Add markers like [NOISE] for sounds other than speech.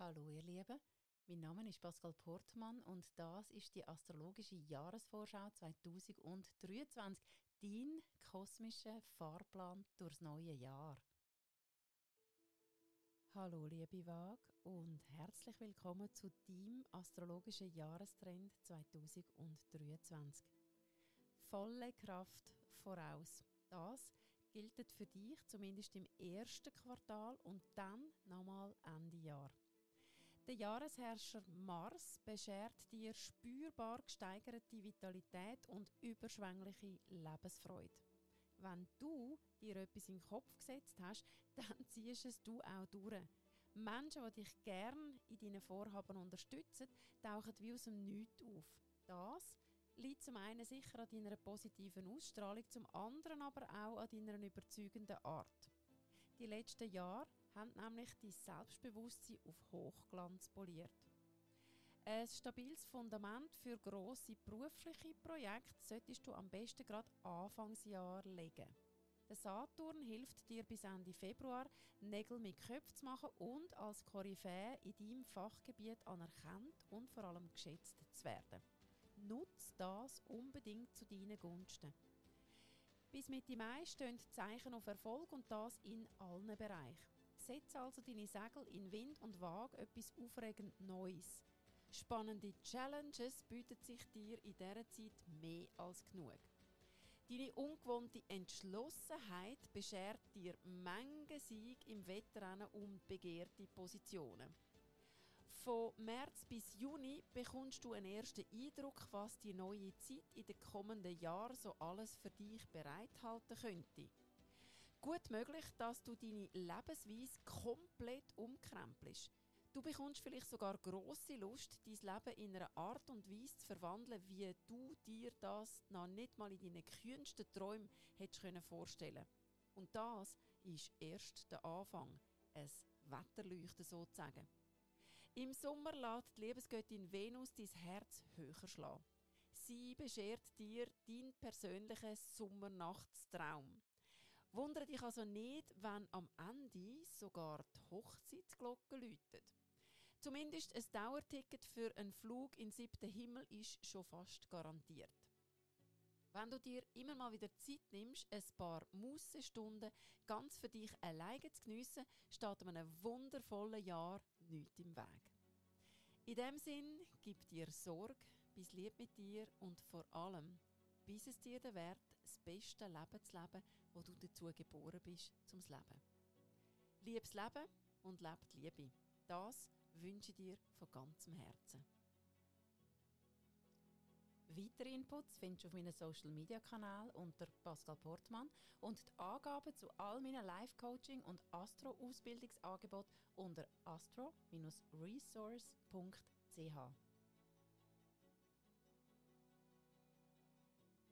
Hallo ihr Lieben, mein Name ist Pascal Portmann und das ist die astrologische Jahresvorschau 2023, dein kosmischer Fahrplan durchs neue Jahr. Hallo liebe Waage und herzlich willkommen zu deinem astrologischen Jahrestrend 2023. Volle Kraft voraus. Das gilt für dich zumindest im ersten Quartal und dann nochmal Ende Jahr. Der Jahresherrscher Mars beschert dir spürbar gesteigerte Vitalität und überschwängliche Lebensfreude. Wenn du dir etwas in den Kopf gesetzt hast, [LAUGHS] dann ziehst es du auch durch. Menschen, die dich gern in deinen Vorhaben unterstützen, tauchen wie aus dem Nichts auf. Das liegt zum einen sicher an deiner positiven Ausstrahlung, zum anderen aber auch an deiner überzeugenden Art. Die letzten Jahre haben nämlich dein Selbstbewusstsein auf Hochglanz poliert. Ein stabiles Fundament für grosse berufliche Projekte solltest du am besten gerade Anfangsjahr legen. Der Saturn hilft dir bis Ende Februar, Nägel mit Köpfen zu machen und als Koryphäe in deinem Fachgebiet anerkannt und vor allem geschätzt zu werden. Nutz das unbedingt zu deinen Gunsten. Bis Mitte Mai stehen Zeichen auf Erfolg und das in allen Bereichen. Setz also deine Segel in Wind und wage etwas aufregend Neues. Spannende Challenges bieten sich dir in dieser Zeit mehr als genug. Deine ungewohnte Entschlossenheit beschert dir Menge Sieg im Wettrennen um begehrte Positionen. Von März bis Juni bekommst du einen ersten Eindruck, was die neue Zeit in den kommenden Jahren so alles für dich bereithalten könnte. Gut möglich, dass du deine Lebensweise komplett umkrempelst. Du bekommst vielleicht sogar große Lust, dein Leben in einer Art und Weise zu verwandeln, wie du dir das noch nicht mal in deinen kühnsten Träumen hättest vorstellen Und das ist erst der Anfang, ein Wetterleuchten sozusagen. Im Sommer lässt die Liebesgöttin Venus dein Herz höher schlagen. Sie beschert dir deinen persönlichen Sommernachtstraum. Wundere dich also nicht, wenn am Ende sogar die Hochzeitsglocke läutet. Zumindest ein Dauerticket für einen Flug in den siebten Himmel ist schon fast garantiert. Wenn du dir immer mal wieder Zeit nimmst, ein paar Mußestunden ganz für dich alleine zu geniessen, steht einem wundervollen Jahr nichts im Weg. In dem Sinn, gib dir Sorge, bis lieb mit dir und vor allem bis es dir der Wert, das beste Leben zu leben, wo du dazu geboren bist, zum Leben. Liebes Leben und lebt Liebe. Das wünsche ich dir von ganzem Herzen. Weitere Inputs findest du auf meinem Social Media Kanal unter Pascal Portmann und die Angaben zu all meinen Live-Coaching und Astro-Ausbildungsangeboten unter astro-resource.ch.